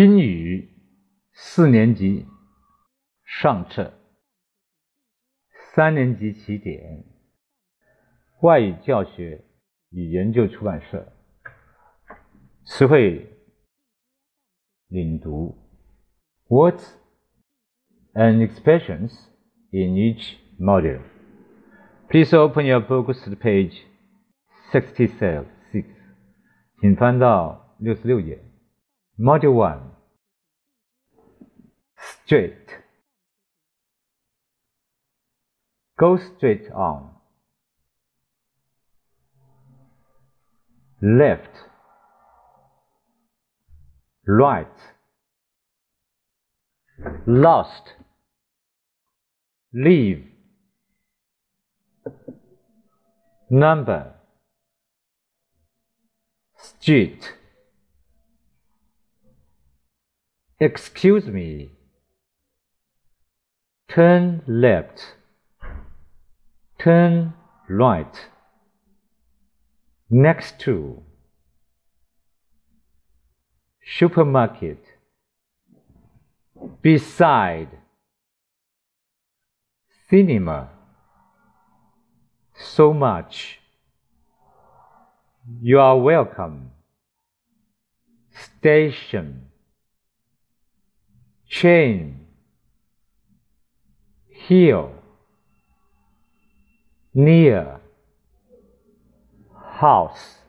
英语四年级上册，三年级起点，外语教学与研究出版社。词汇领读：Words and expressions in each module. Please open your books to page sixty-six. 请翻到六十六页。Module 1 Straight. Go straight on. Left. Right. Lost Leave. Number. Street Excuse me. Turn left. Turn right. Next to. Supermarket. Beside. Cinema. So much. You are welcome. Station chain, heel, near, house.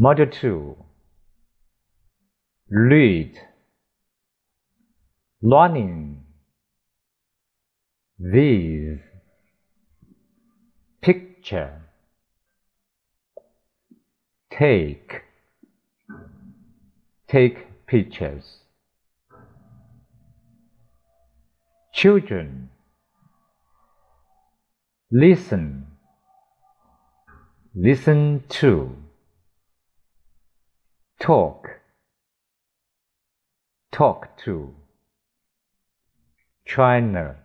Module 2 Read. Learning. These. Picture. Take. Take pictures. Children. Listen. Listen to talk, talk to, China.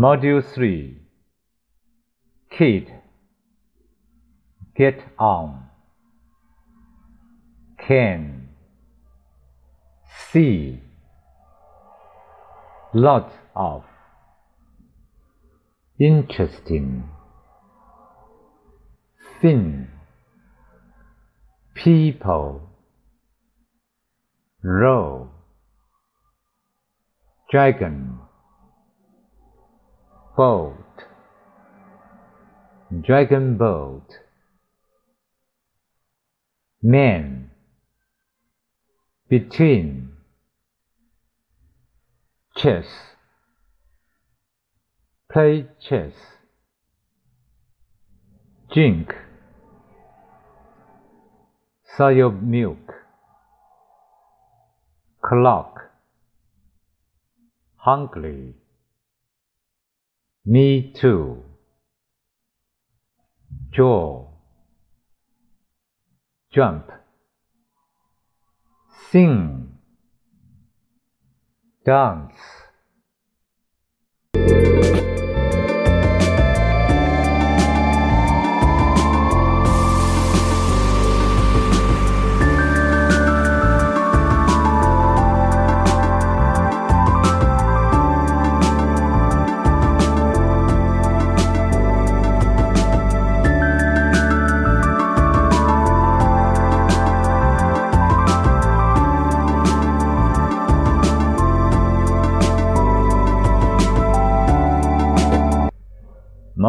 Module 3 Kid. Get on Can. See. Lots of. Interesting. Thin. People. Row. Dragon boat. Dragon boat. Man between. Chess. Play chess. Drink. Sour milk. Clock. Hungry me too. Jaw. Jump. Sing. Dance.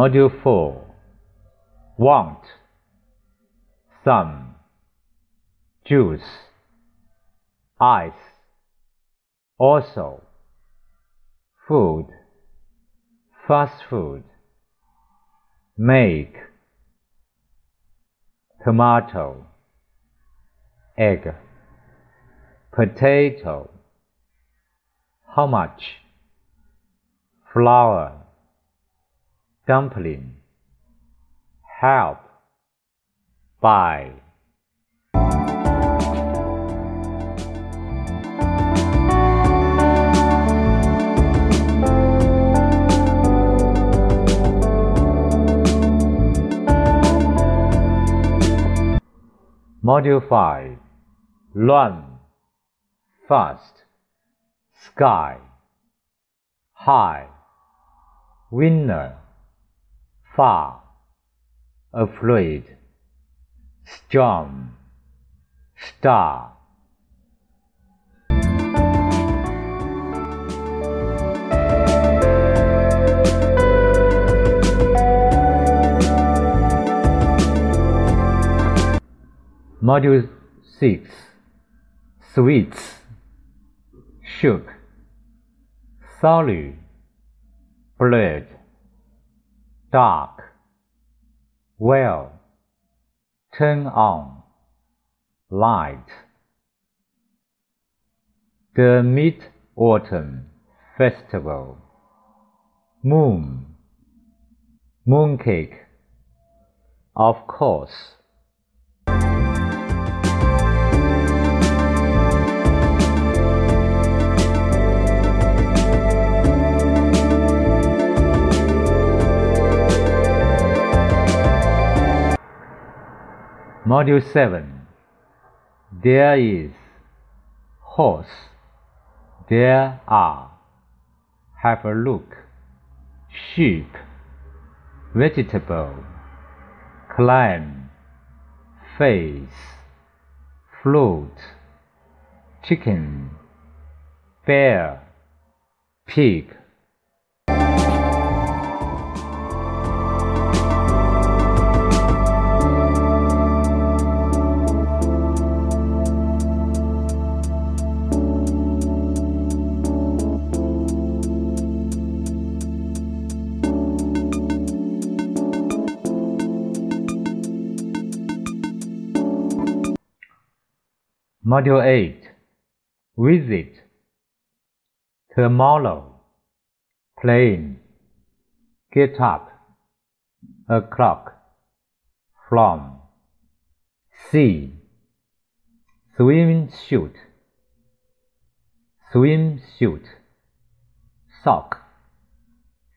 Module 4 Want. Some Juice. Ice. Also. Food. Fast food. Make. Tomato. Egg. Potato. How much? Flour dumpling, help, buy. Module 5 Run, fast, sky, high, winner far, afraid, storm, star. Module 6 Sweets Shook Solid Blood dark, well, turn on, light. The Mid-Autumn Festival, moon, mooncake, of course. Module 7 There is horse. There are. Have a look. Sheep. Vegetable. Climb. Face. Float. Chicken. Bear. Pig Module 8 Visit. Tomorrow. Plane. Get up. O'clock. From. Sea Swim suit Swim Sock.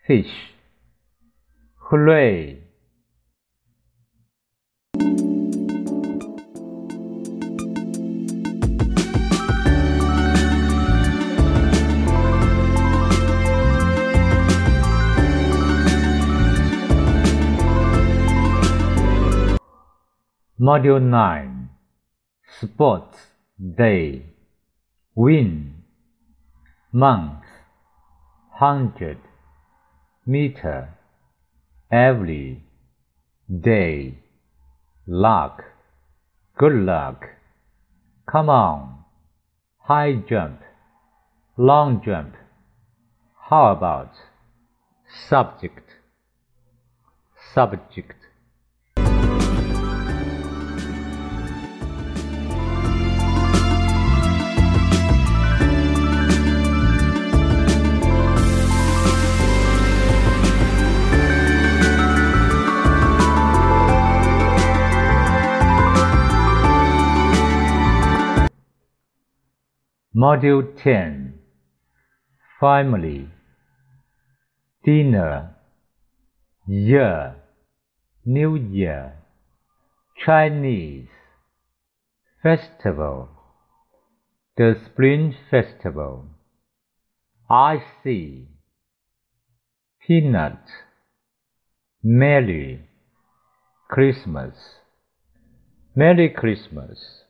Fish. Hooray Module 9 Sports Day. Win. Month. Hundred. Meter. Every Day. Luck. Good luck. Come on. High jump. Long jump. How about Subject? Subject Module 10 Family Dinner. Year. New Year. Chinese. Festival. The Spring Festival. I see. Peanut. Merry Christmas. Merry Christmas